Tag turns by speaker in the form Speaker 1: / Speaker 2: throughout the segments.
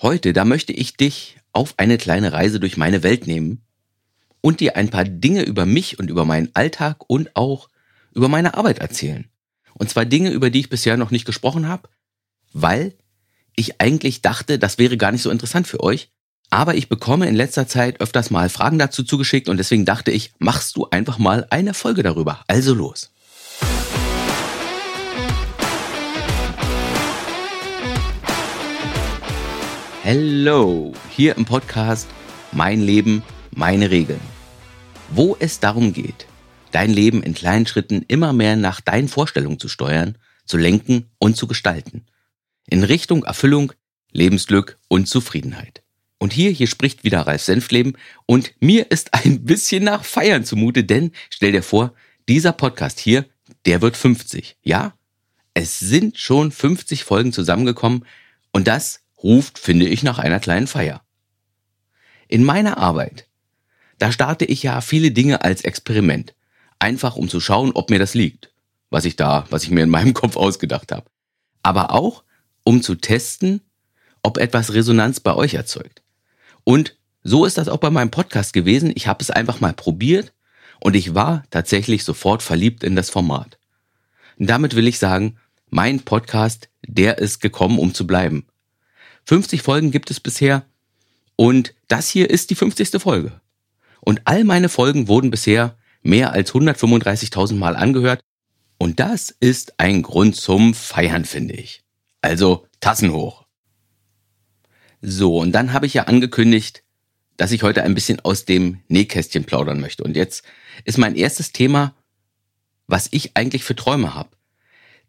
Speaker 1: Heute, da möchte ich dich auf eine kleine Reise durch meine Welt nehmen und dir ein paar Dinge über mich und über meinen Alltag und auch über meine Arbeit erzählen. Und zwar Dinge, über die ich bisher noch nicht gesprochen habe, weil ich eigentlich dachte, das wäre gar nicht so interessant für euch. Aber ich bekomme in letzter Zeit öfters mal Fragen dazu zugeschickt und deswegen dachte ich, machst du einfach mal eine Folge darüber. Also los. Hello, hier im Podcast Mein Leben, meine Regeln. Wo es darum geht, dein Leben in kleinen Schritten immer mehr nach deinen Vorstellungen zu steuern, zu lenken und zu gestalten. In Richtung Erfüllung, Lebensglück und Zufriedenheit. Und hier, hier spricht wieder Ralf Senfleben und mir ist ein bisschen nach Feiern zumute, denn stell dir vor, dieser Podcast hier, der wird 50. Ja? Es sind schon 50 Folgen zusammengekommen und das ruft, finde ich, nach einer kleinen Feier. In meiner Arbeit, da starte ich ja viele Dinge als Experiment. Einfach um zu schauen, ob mir das liegt. Was ich da, was ich mir in meinem Kopf ausgedacht habe. Aber auch, um zu testen, ob etwas Resonanz bei euch erzeugt. Und so ist das auch bei meinem Podcast gewesen. Ich habe es einfach mal probiert und ich war tatsächlich sofort verliebt in das Format. Und damit will ich sagen, mein Podcast, der ist gekommen, um zu bleiben. 50 Folgen gibt es bisher und das hier ist die 50. Folge. Und all meine Folgen wurden bisher mehr als 135.000 Mal angehört und das ist ein Grund zum Feiern, finde ich. Also Tassen hoch. So, und dann habe ich ja angekündigt, dass ich heute ein bisschen aus dem Nähkästchen plaudern möchte. Und jetzt ist mein erstes Thema, was ich eigentlich für Träume habe.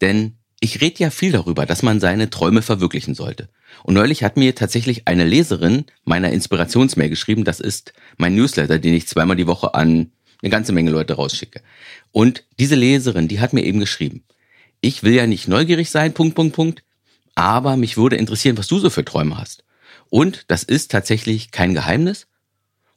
Speaker 1: Denn ich rede ja viel darüber, dass man seine Träume verwirklichen sollte. Und neulich hat mir tatsächlich eine Leserin meiner Inspirationsmail geschrieben, das ist mein Newsletter, den ich zweimal die Woche an eine ganze Menge Leute rausschicke. Und diese Leserin, die hat mir eben geschrieben, ich will ja nicht neugierig sein, Punkt, Punkt, Punkt, aber mich würde interessieren, was du so für Träume hast. Und das ist tatsächlich kein Geheimnis.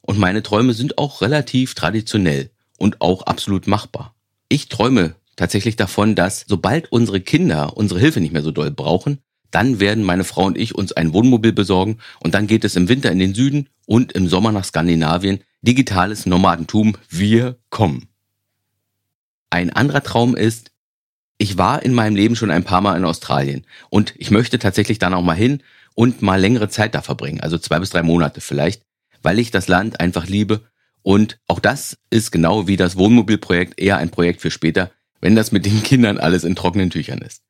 Speaker 1: Und meine Träume sind auch relativ traditionell und auch absolut machbar. Ich träume tatsächlich davon, dass sobald unsere Kinder unsere Hilfe nicht mehr so doll brauchen, dann werden meine Frau und ich uns ein Wohnmobil besorgen und dann geht es im Winter in den Süden und im Sommer nach Skandinavien. Digitales Nomadentum, wir kommen. Ein anderer Traum ist, ich war in meinem Leben schon ein paar Mal in Australien und ich möchte tatsächlich dann auch mal hin und mal längere Zeit da verbringen, also zwei bis drei Monate vielleicht, weil ich das Land einfach liebe und auch das ist genau wie das Wohnmobilprojekt eher ein Projekt für später wenn das mit den Kindern alles in trockenen Tüchern ist.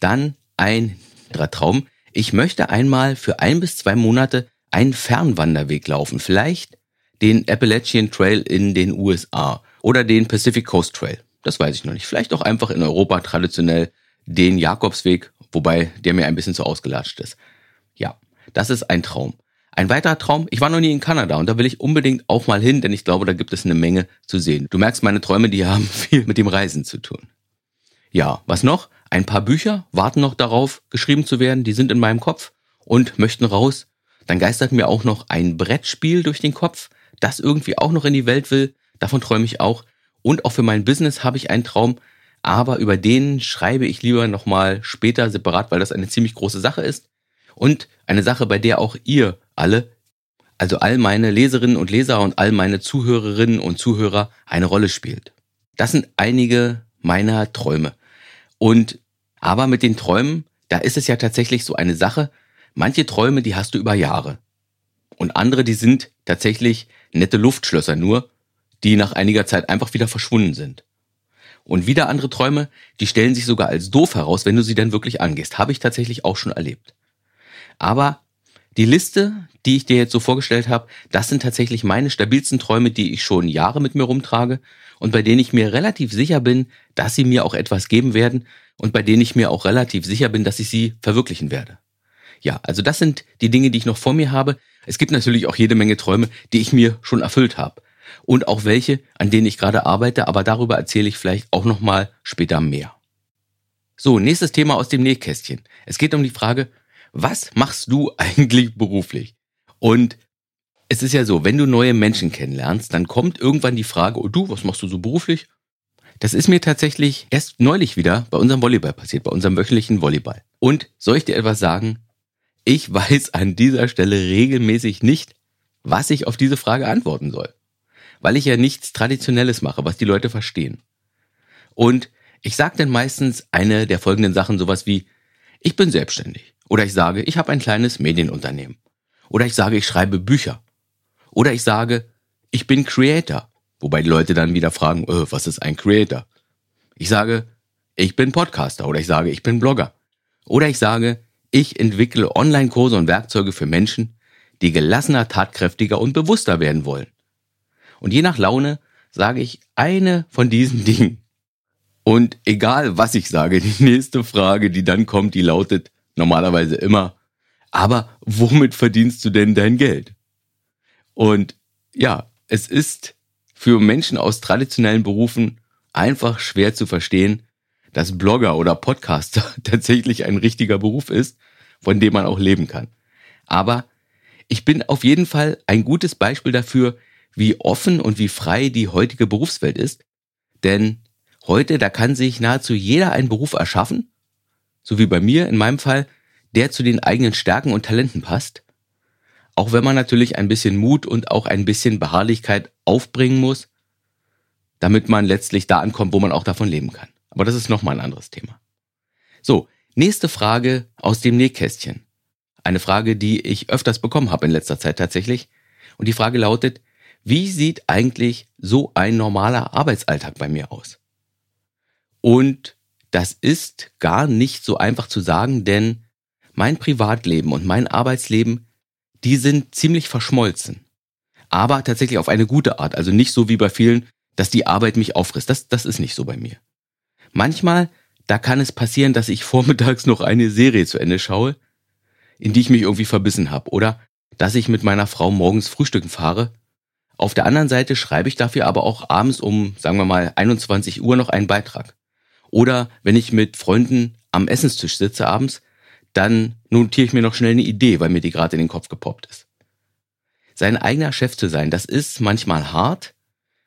Speaker 1: Dann ein Traum. Ich möchte einmal für ein bis zwei Monate einen Fernwanderweg laufen. Vielleicht den Appalachian Trail in den USA oder den Pacific Coast Trail. Das weiß ich noch nicht. Vielleicht auch einfach in Europa traditionell den Jakobsweg, wobei der mir ein bisschen zu ausgelatscht ist. Ja, das ist ein Traum. Ein weiterer Traum, ich war noch nie in Kanada und da will ich unbedingt auch mal hin, denn ich glaube, da gibt es eine Menge zu sehen. Du merkst, meine Träume, die haben viel mit dem Reisen zu tun. Ja, was noch? Ein paar Bücher warten noch darauf, geschrieben zu werden, die sind in meinem Kopf und möchten raus. Dann geistert mir auch noch ein Brettspiel durch den Kopf, das irgendwie auch noch in die Welt will. Davon träume ich auch. Und auch für mein Business habe ich einen Traum, aber über den schreibe ich lieber nochmal später separat, weil das eine ziemlich große Sache ist. Und eine Sache, bei der auch ihr alle, also all meine Leserinnen und Leser und all meine Zuhörerinnen und Zuhörer eine Rolle spielt. Das sind einige meiner Träume. Und aber mit den Träumen, da ist es ja tatsächlich so eine Sache, manche Träume, die hast du über Jahre. Und andere, die sind tatsächlich nette Luftschlösser nur, die nach einiger Zeit einfach wieder verschwunden sind. Und wieder andere Träume, die stellen sich sogar als doof heraus, wenn du sie dann wirklich angehst. Habe ich tatsächlich auch schon erlebt. Aber die Liste, die ich dir jetzt so vorgestellt habe, das sind tatsächlich meine stabilsten Träume, die ich schon Jahre mit mir rumtrage und bei denen ich mir relativ sicher bin, dass sie mir auch etwas geben werden und bei denen ich mir auch relativ sicher bin, dass ich sie verwirklichen werde. Ja, also das sind die Dinge, die ich noch vor mir habe. Es gibt natürlich auch jede Menge Träume, die ich mir schon erfüllt habe und auch welche, an denen ich gerade arbeite, aber darüber erzähle ich vielleicht auch noch mal später mehr. So, nächstes Thema aus dem Nähkästchen. Es geht um die Frage, was machst du eigentlich beruflich? Und es ist ja so, wenn du neue Menschen kennenlernst, dann kommt irgendwann die Frage, oh du, was machst du so beruflich? Das ist mir tatsächlich erst neulich wieder bei unserem Volleyball passiert, bei unserem wöchentlichen Volleyball. Und soll ich dir etwas sagen? ich weiß an dieser Stelle regelmäßig nicht, was ich auf diese Frage antworten soll. Weil ich ja nichts Traditionelles mache, was die Leute verstehen. Und ich sage dann meistens eine der folgenden Sachen, sowas wie, ich bin selbstständig. Oder ich sage, ich habe ein kleines Medienunternehmen. Oder ich sage, ich schreibe Bücher. Oder ich sage, ich bin Creator. Wobei die Leute dann wieder fragen, äh, was ist ein Creator? Ich sage, ich bin Podcaster. Oder ich sage, ich bin Blogger. Oder ich sage, ich entwickle Online-Kurse und Werkzeuge für Menschen, die gelassener, tatkräftiger und bewusster werden wollen. Und je nach Laune sage ich eine von diesen Dingen. Und egal was ich sage, die nächste Frage, die dann kommt, die lautet normalerweise immer, aber womit verdienst du denn dein Geld? Und ja, es ist für Menschen aus traditionellen Berufen einfach schwer zu verstehen, dass Blogger oder Podcaster tatsächlich ein richtiger Beruf ist, von dem man auch leben kann. Aber ich bin auf jeden Fall ein gutes Beispiel dafür, wie offen und wie frei die heutige Berufswelt ist. Denn Heute, da kann sich nahezu jeder einen Beruf erschaffen, so wie bei mir in meinem Fall, der zu den eigenen Stärken und Talenten passt. Auch wenn man natürlich ein bisschen Mut und auch ein bisschen Beharrlichkeit aufbringen muss, damit man letztlich da ankommt, wo man auch davon leben kann. Aber das ist nochmal ein anderes Thema. So, nächste Frage aus dem Nähkästchen. Eine Frage, die ich öfters bekommen habe in letzter Zeit tatsächlich. Und die Frage lautet, wie sieht eigentlich so ein normaler Arbeitsalltag bei mir aus? Und das ist gar nicht so einfach zu sagen, denn mein Privatleben und mein Arbeitsleben, die sind ziemlich verschmolzen. Aber tatsächlich auf eine gute Art. Also nicht so wie bei vielen, dass die Arbeit mich auffrisst. Das, das ist nicht so bei mir. Manchmal, da kann es passieren, dass ich vormittags noch eine Serie zu Ende schaue, in die ich mich irgendwie verbissen habe. Oder dass ich mit meiner Frau morgens frühstücken fahre. Auf der anderen Seite schreibe ich dafür aber auch abends um, sagen wir mal, 21 Uhr noch einen Beitrag. Oder wenn ich mit Freunden am Essenstisch sitze abends, dann notiere ich mir noch schnell eine Idee, weil mir die gerade in den Kopf gepoppt ist. Sein eigener Chef zu sein, das ist manchmal hart,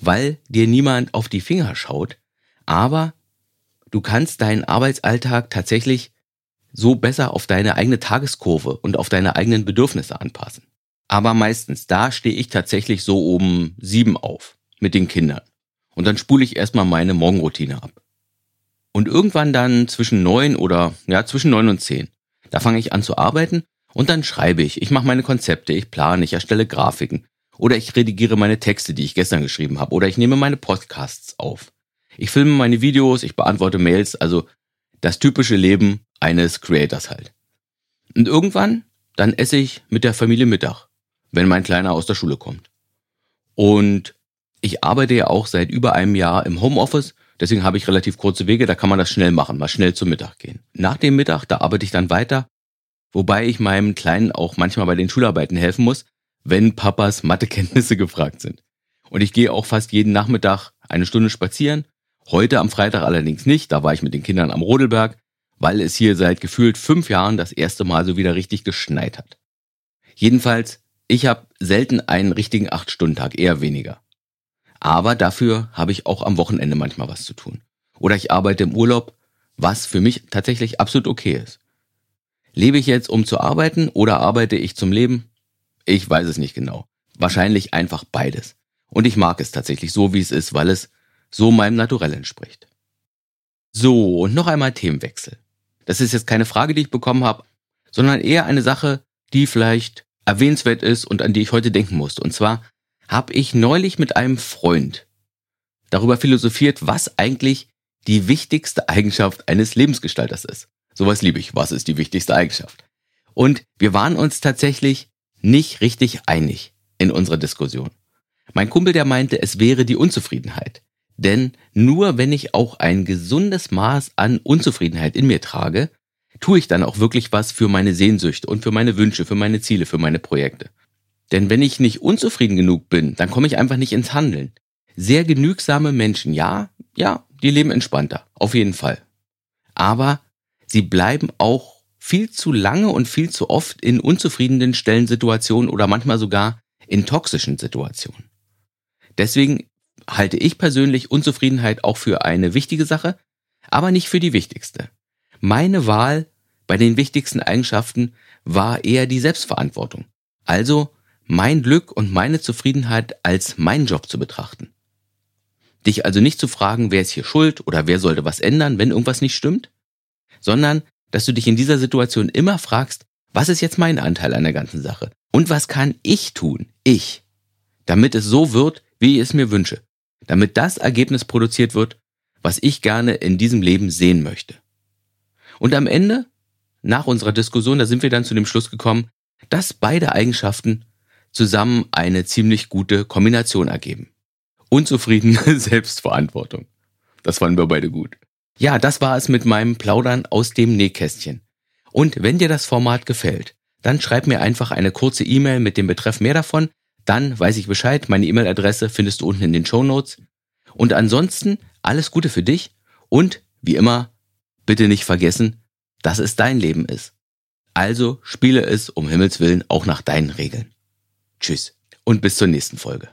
Speaker 1: weil dir niemand auf die Finger schaut, aber du kannst deinen Arbeitsalltag tatsächlich so besser auf deine eigene Tageskurve und auf deine eigenen Bedürfnisse anpassen. Aber meistens, da stehe ich tatsächlich so um sieben auf mit den Kindern. Und dann spule ich erstmal meine Morgenroutine ab. Und irgendwann dann zwischen neun oder ja, zwischen neun und zehn. Da fange ich an zu arbeiten und dann schreibe ich. Ich mache meine Konzepte, ich plane, ich erstelle Grafiken. Oder ich redigiere meine Texte, die ich gestern geschrieben habe. Oder ich nehme meine Podcasts auf. Ich filme meine Videos, ich beantworte Mails, also das typische Leben eines Creators halt. Und irgendwann, dann esse ich mit der Familie Mittag, wenn mein Kleiner aus der Schule kommt. Und ich arbeite ja auch seit über einem Jahr im Homeoffice Deswegen habe ich relativ kurze Wege, da kann man das schnell machen, mal schnell zum Mittag gehen. Nach dem Mittag, da arbeite ich dann weiter, wobei ich meinem Kleinen auch manchmal bei den Schularbeiten helfen muss, wenn Papas Mathekenntnisse gefragt sind. Und ich gehe auch fast jeden Nachmittag eine Stunde spazieren. Heute am Freitag allerdings nicht, da war ich mit den Kindern am Rodelberg, weil es hier seit gefühlt fünf Jahren das erste Mal so wieder richtig geschneit hat. Jedenfalls, ich habe selten einen richtigen Acht-Stunden-Tag, eher weniger. Aber dafür habe ich auch am Wochenende manchmal was zu tun. Oder ich arbeite im Urlaub, was für mich tatsächlich absolut okay ist. Lebe ich jetzt, um zu arbeiten oder arbeite ich zum Leben? Ich weiß es nicht genau. Wahrscheinlich einfach beides. Und ich mag es tatsächlich so, wie es ist, weil es so meinem Naturell entspricht. So, und noch einmal Themenwechsel. Das ist jetzt keine Frage, die ich bekommen habe, sondern eher eine Sache, die vielleicht erwähnenswert ist und an die ich heute denken musste. Und zwar habe ich neulich mit einem Freund darüber philosophiert, was eigentlich die wichtigste Eigenschaft eines Lebensgestalters ist. Sowas liebe ich. Was ist die wichtigste Eigenschaft? Und wir waren uns tatsächlich nicht richtig einig in unserer Diskussion. Mein Kumpel, der meinte, es wäre die Unzufriedenheit. Denn nur wenn ich auch ein gesundes Maß an Unzufriedenheit in mir trage, tue ich dann auch wirklich was für meine Sehnsüchte und für meine Wünsche, für meine Ziele, für meine Projekte. Denn wenn ich nicht unzufrieden genug bin, dann komme ich einfach nicht ins Handeln. Sehr genügsame Menschen, ja, ja, die leben entspannter, auf jeden Fall. Aber sie bleiben auch viel zu lange und viel zu oft in unzufriedenen Stellensituationen oder manchmal sogar in toxischen Situationen. Deswegen halte ich persönlich Unzufriedenheit auch für eine wichtige Sache, aber nicht für die wichtigste. Meine Wahl bei den wichtigsten Eigenschaften war eher die Selbstverantwortung. Also mein Glück und meine Zufriedenheit als mein Job zu betrachten. Dich also nicht zu fragen, wer ist hier schuld oder wer sollte was ändern, wenn irgendwas nicht stimmt, sondern dass du dich in dieser Situation immer fragst, was ist jetzt mein Anteil an der ganzen Sache? Und was kann ich tun, ich, damit es so wird, wie ich es mir wünsche, damit das Ergebnis produziert wird, was ich gerne in diesem Leben sehen möchte. Und am Ende, nach unserer Diskussion, da sind wir dann zu dem Schluss gekommen, dass beide Eigenschaften zusammen eine ziemlich gute Kombination ergeben. Unzufriedene Selbstverantwortung. Das fanden wir beide gut. Ja, das war es mit meinem Plaudern aus dem Nähkästchen. Und wenn dir das Format gefällt, dann schreib mir einfach eine kurze E-Mail mit dem Betreff mehr davon, dann weiß ich Bescheid, meine E-Mail-Adresse findest du unten in den Show Notes. Und ansonsten alles Gute für dich und wie immer, bitte nicht vergessen, dass es dein Leben ist. Also spiele es um Himmels Willen auch nach deinen Regeln. Tschüss und bis zur nächsten Folge.